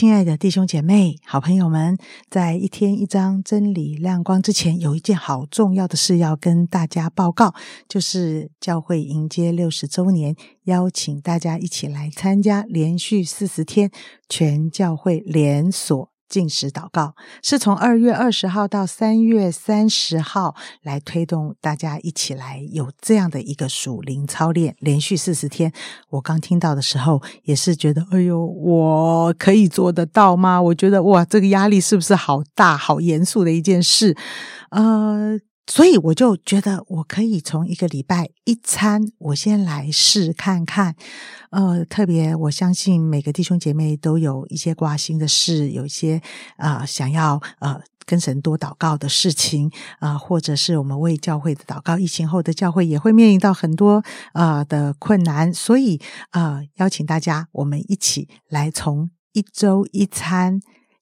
亲爱的弟兄姐妹、好朋友们，在一天一章真理亮光之前，有一件好重要的事要跟大家报告，就是教会迎接六十周年，邀请大家一起来参加连续四十天全教会连锁。进食祷告是从二月二十号到三月三十号来推动大家一起来有这样的一个属灵操练，连续四十天。我刚听到的时候也是觉得，哎呦，我可以做得到吗？我觉得哇，这个压力是不是好大、好严肃的一件事？呃。所以我就觉得我可以从一个礼拜一餐，我先来试看看。呃，特别我相信每个弟兄姐妹都有一些挂心的事，有一些啊想要呃跟神多祷告的事情啊，或者是我们为教会的祷告。疫情后的教会也会面临到很多啊的困难，所以啊邀请大家，我们一起来从一周一餐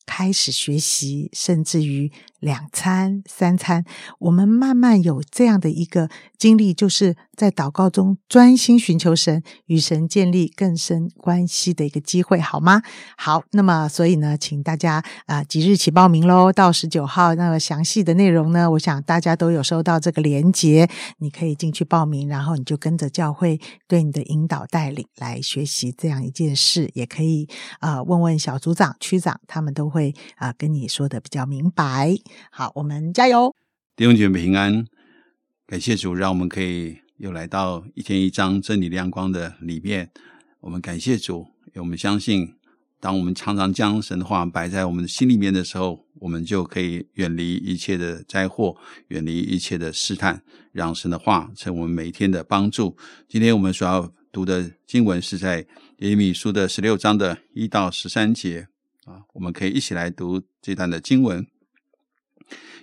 开始学习，甚至于。两餐、三餐，我们慢慢有这样的一个经历，就是在祷告中专心寻求神，与神建立更深关系的一个机会，好吗？好，那么所以呢，请大家啊即日起报名喽，到十九号。那么详细的内容呢，我想大家都有收到这个连结，你可以进去报名，然后你就跟着教会对你的引导带领来学习这样一件事，也可以啊问问小组长、区长，他们都会啊跟你说的比较明白。好，我们加油！弟兄姐妹平安，感谢主，让我们可以又来到一天一章真理亮光的里面。我们感谢主，我们相信，当我们常常将神的话摆在我们的心里面的时候，我们就可以远离一切的灾祸，远离一切的试探，让神的话成为我们每一天的帮助。今天我们所要读的经文是在耶利米书的十六章的一到十三节啊，我们可以一起来读这段的经文。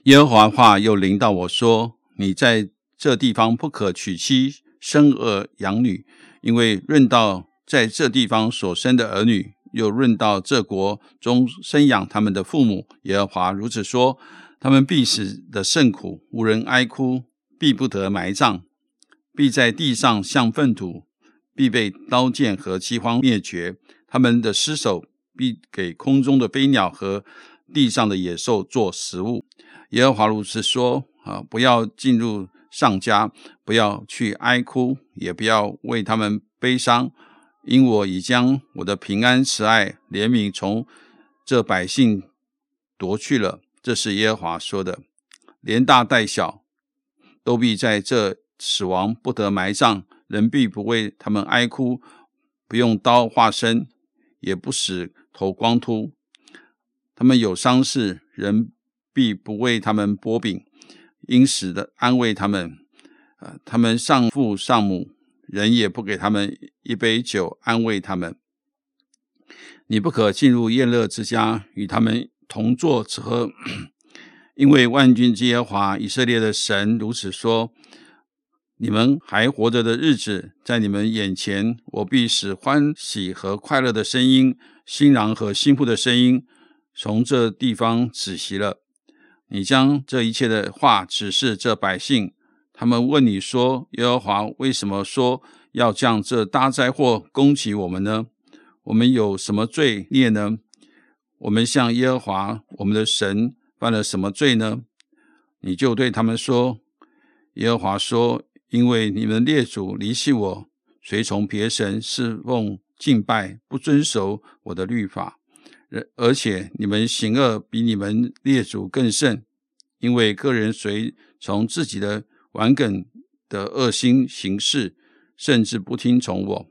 耶和华话又临到我说：“你在这地方不可娶妻生儿养女，因为论到在这地方所生的儿女，又论到这国中生养他们的父母。耶和华如此说：他们必死的甚苦，无人哀哭，必不得埋葬，必在地上像粪土，必被刀剑和饥荒灭绝。他们的尸首必给空中的飞鸟和地上的野兽做食物。”耶和华如此说：啊，不要进入上家，不要去哀哭，也不要为他们悲伤，因我已将我的平安、慈爱、怜悯从这百姓夺去了。这是耶和华说的。连大带小都必在这死亡，不得埋葬；人必不为他们哀哭，不用刀划身，也不使头光秃。他们有伤势，人。必不为他们剥饼，因此的安慰他们。呃，他们丧父丧母，人也不给他们一杯酒安慰他们。你不可进入宴乐之家，与他们同坐吃喝，因为万军之耶华以色列的神如此说：你们还活着的日子，在你们眼前，我必使欢喜和快乐的声音、新郎和新妇的声音，从这地方止息了。你将这一切的话指示这百姓，他们问你说：“耶和华为什么说要将这大灾祸攻击我们呢？我们有什么罪孽呢？我们向耶和华我们的神犯了什么罪呢？”你就对他们说：“耶和华说，因为你们列祖离弃我，随从别神侍奉敬拜，不遵守我的律法。”而且你们行恶比你们列祖更甚，因为个人随从自己的顽梗的恶心行事，甚至不听从我，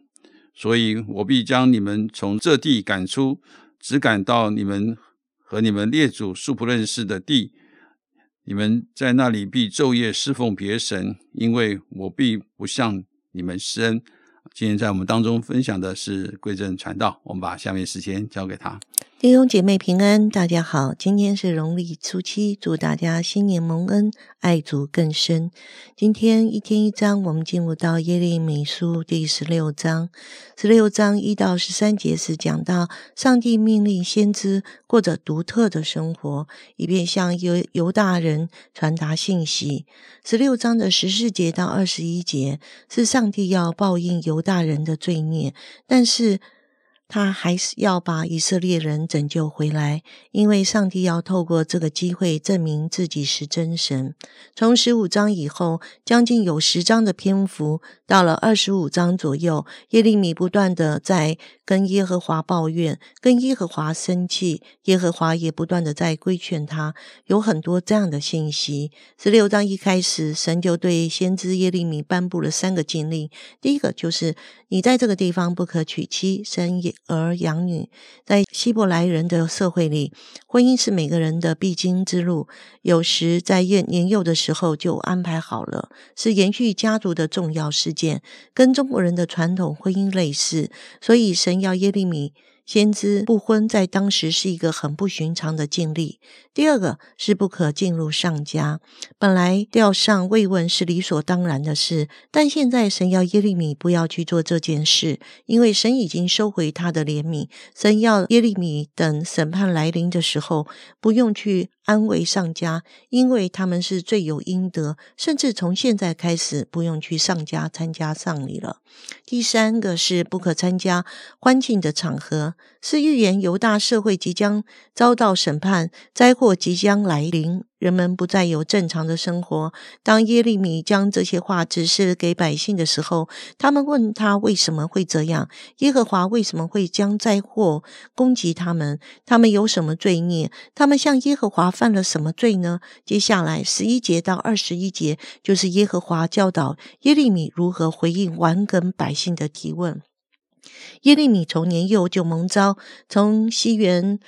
所以我必将你们从这地赶出，只赶到你们和你们列祖素不认识的地。你们在那里必昼夜侍奉别神，因为我必不向你们施恩。今天在我们当中分享的是贵正传道，我们把下面时间交给他。弟兄姐妹平安，大家好，今天是农历初七，祝大家新年蒙恩，爱主更深。今天一天一章，我们进入到耶利米书第十六章，十六章一到十三节是讲到上帝命令先知过着独特的生活，以便向犹犹大人传达信息。十六章的十四节到二十一节是上帝要报应犹大人的罪孽，但是。他还是要把以色列人拯救回来，因为上帝要透过这个机会证明自己是真神。从十五章以后，将近有十章的篇幅，到了二十五章左右，耶利米不断的在跟耶和华抱怨，跟耶和华生气，耶和华也不断的在规劝他，有很多这样的信息。十六章一开始，神就对先知耶利米颁布了三个禁令，第一个就是你在这个地方不可娶妻生。儿养女，在希伯来人的社会里，婚姻是每个人的必经之路。有时在年年幼的时候就安排好了，是延续家族的重要事件，跟中国人的传统婚姻类似。所以神要耶利米。先知不婚在当时是一个很不寻常的经历。第二个是不可进入上家，本来吊上慰问是理所当然的事，但现在神要耶利米不要去做这件事，因为神已经收回他的怜悯。神要耶利米等审判来临的时候，不用去。安慰上家，因为他们是罪有应得，甚至从现在开始不用去上家参加丧礼了。第三个是不可参加欢庆的场合，是预言犹大社会即将遭到审判，灾祸即将来临。人们不再有正常的生活。当耶利米将这些话指示给百姓的时候，他们问他为什么会这样？耶和华为什么会将灾祸攻击他们？他们有什么罪孽？他们向耶和华犯了什么罪呢？接下来十一节到二十一节，就是耶和华教导耶利米如何回应顽梗百姓的提问。耶利米从年幼就蒙召，从西元。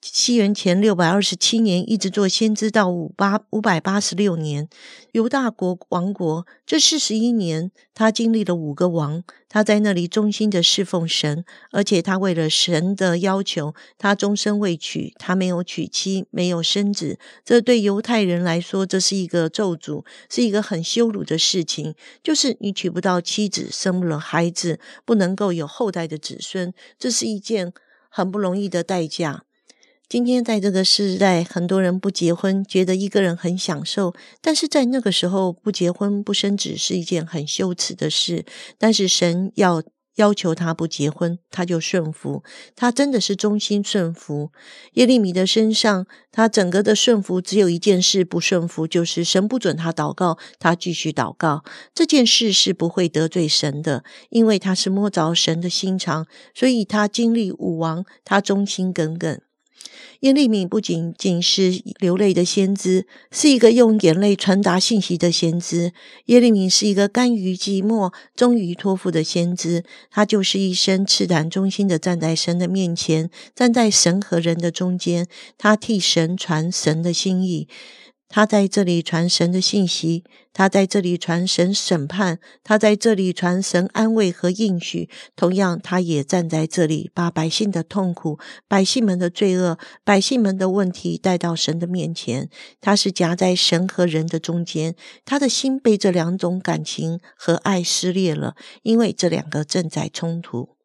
西元前六百二十七年，一直做先知到五八五百八十六年，犹大国王国这四十一年，他经历了五个王。他在那里忠心的侍奉神，而且他为了神的要求，他终身未娶，他没有娶妻，没有生子。这对犹太人来说，这是一个咒诅，是一个很羞辱的事情。就是你娶不到妻子，生不了孩子，不能够有后代的子孙，这是一件很不容易的代价。今天在这个时代，很多人不结婚，觉得一个人很享受；但是在那个时候，不结婚不生子是一件很羞耻的事。但是神要要求他不结婚，他就顺服，他真的是忠心顺服。耶利米的身上，他整个的顺服只有一件事不顺服，就是神不准他祷告，他继续祷告。这件事是不会得罪神的，因为他是摸着神的心肠，所以他经历武王，他忠心耿耿。耶利米不仅仅是流泪的先知，是一个用眼泪传达信息的先知。耶利米是一个甘于寂寞、忠于托付的先知。他就是一生赤胆忠心的站在神的面前，站在神和人的中间，他替神传神的心意。他在这里传神的信息，他在这里传神审判，他在这里传神安慰和应许。同样，他也站在这里，把百姓的痛苦、百姓们的罪恶、百姓们的问题带到神的面前。他是夹在神和人的中间，他的心被这两种感情和爱撕裂了，因为这两个正在冲突。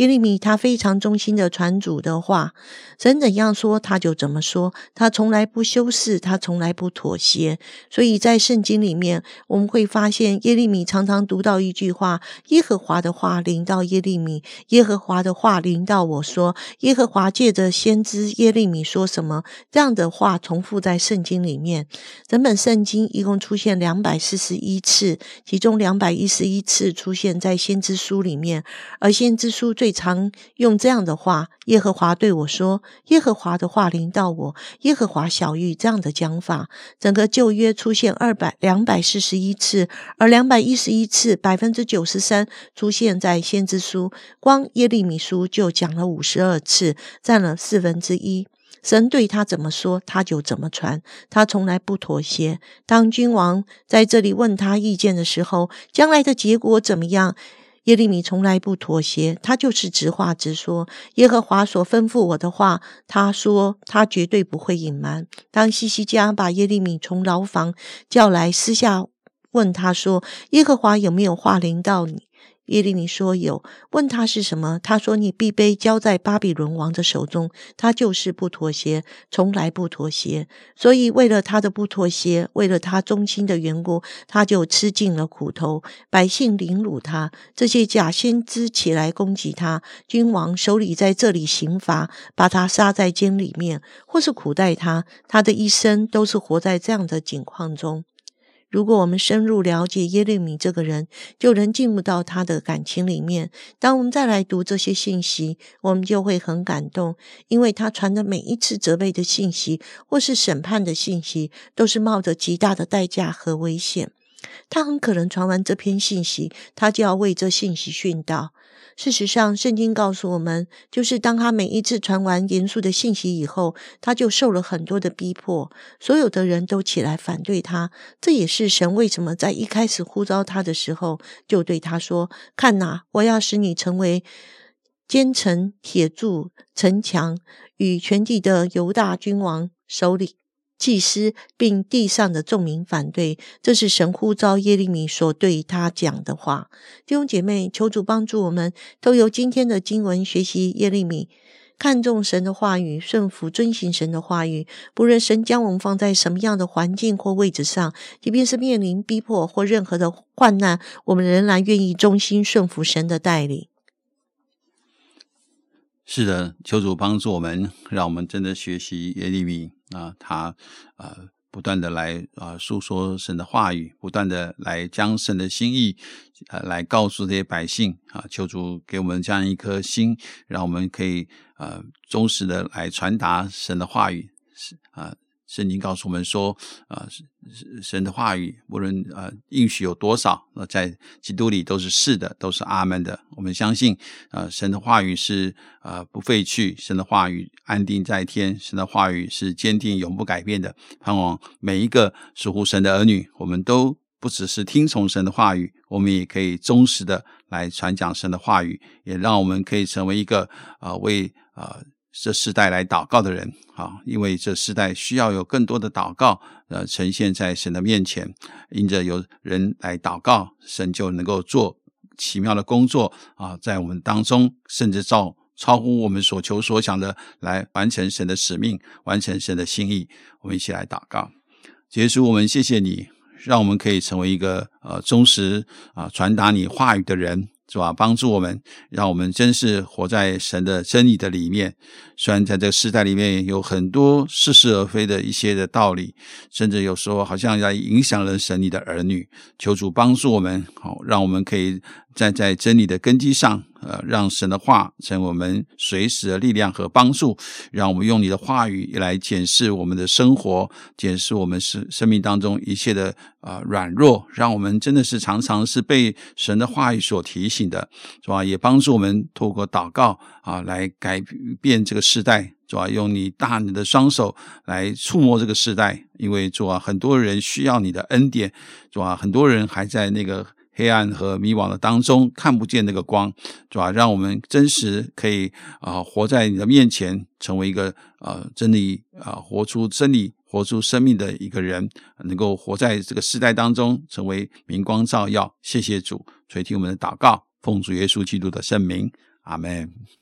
耶利米他非常忠心的传主的话，神怎样说他就怎么说，他从来不修饰，他从来不妥协。所以在圣经里面，我们会发现耶利米常常读到一句话：“耶和华的话临到耶利米，耶和华的话临到我说，耶和华借着先知耶利米说什么？”这样的话重复在圣经里面。整本圣经一共出现两百四十一次，其中两百一十一次出现在先知书里面，而先知书最常用这样的话：“耶和华对我说，耶和华的话临到我，耶和华小玉这样的讲法。整个旧约出现二百两百四十一次，而两百一十一次，百分之九十三出现在先知书，光耶利米书就讲了五十二次，占了四分之一。神对他怎么说，他就怎么传，他从来不妥协。当君王在这里问他意见的时候，将来的结果怎么样？”耶利米从来不妥协，他就是直话直说。耶和华所吩咐我的话，他说他绝对不会隐瞒。当西西家把耶利米从牢房叫来，私下问他说：“耶和华有没有话临到你？”耶利米说有。问他是什么？他说：“你必被交在巴比伦王的手中。”他就是不妥协，从来不妥协。所以为了他的不妥协，为了他忠心的缘故，他就吃尽了苦头。百姓凌辱他，这些假先知起来攻击他。君王手里在这里刑罚，把他杀在监里面，或是苦待他。他的一生都是活在这样的境况中。如果我们深入了解耶利米这个人，就能进入到他的感情里面。当我们再来读这些信息，我们就会很感动，因为他传的每一次责备的信息，或是审判的信息，都是冒着极大的代价和危险。他很可能传完这篇信息，他就要为这信息殉道。事实上，圣经告诉我们，就是当他每一次传完严肃的信息以后，他就受了很多的逼迫，所有的人都起来反对他。这也是神为什么在一开始呼召他的时候，就对他说：“看哪，我要使你成为坚城、铁柱、城墙，与全地的犹大君王首领。”祭司并地上的众民反对，这是神呼召耶利米所对他讲的话。弟兄姐妹，求主帮助我们，都由今天的经文学习耶利米，看重神的话语，顺服遵行神的话语。不论神将我们放在什么样的环境或位置上，即便是面临逼迫或任何的患难，我们仍然愿意忠心顺服神的带领。是的，求主帮助我们，让我们真的学习耶利米啊，他呃不断的来啊诉说神的话语，不断的来将神的心意呃来告诉这些百姓啊，求主给我们这样一颗心，让我们可以呃忠实的来传达神的话语是啊。圣经告诉我们说，啊，神的话语无论呃应许有多少，那在基督里都是是的，都是阿门的。我们相信，呃，神的话语是呃不废去，神的话语安定在天，神的话语是坚定永不改变的。盼望每一个属乎神的儿女，我们都不只是听从神的话语，我们也可以忠实的来传讲神的话语，也让我们可以成为一个啊为啊。这世代来祷告的人，啊，因为这世代需要有更多的祷告，呃，呈现在神的面前。因着有人来祷告，神就能够做奇妙的工作啊，在我们当中，甚至照超乎我们所求所想的来完成神的使命，完成神的心意。我们一起来祷告，结束。我们谢谢你，让我们可以成为一个呃忠实啊传达你话语的人。是吧？帮助我们，让我们真是活在神的真理的里面。虽然在这个时代里面有很多似是而非的一些的道理，甚至有时候好像在影响了神你的儿女。求主帮助我们，好，让我们可以站在真理的根基上。呃，让神的话成为我们随时的力量和帮助，让我们用你的话语来检视我们的生活，检视我们生生命当中一切的啊软弱，让我们真的是常常是被神的话语所提醒的，是吧？也帮助我们透过祷告啊，来改变这个时代，是吧？用你大能的双手来触摸这个时代，因为主啊，很多人需要你的恩典，是吧？很多人还在那个。黑暗和迷惘的当中，看不见那个光，是吧？让我们真实可以啊，活在你的面前，成为一个啊真理啊，活出真理，活出生命的一个人，能够活在这个时代当中，成为明光照耀。谢谢主垂听我们的祷告，奉主耶稣基督的圣名，阿门。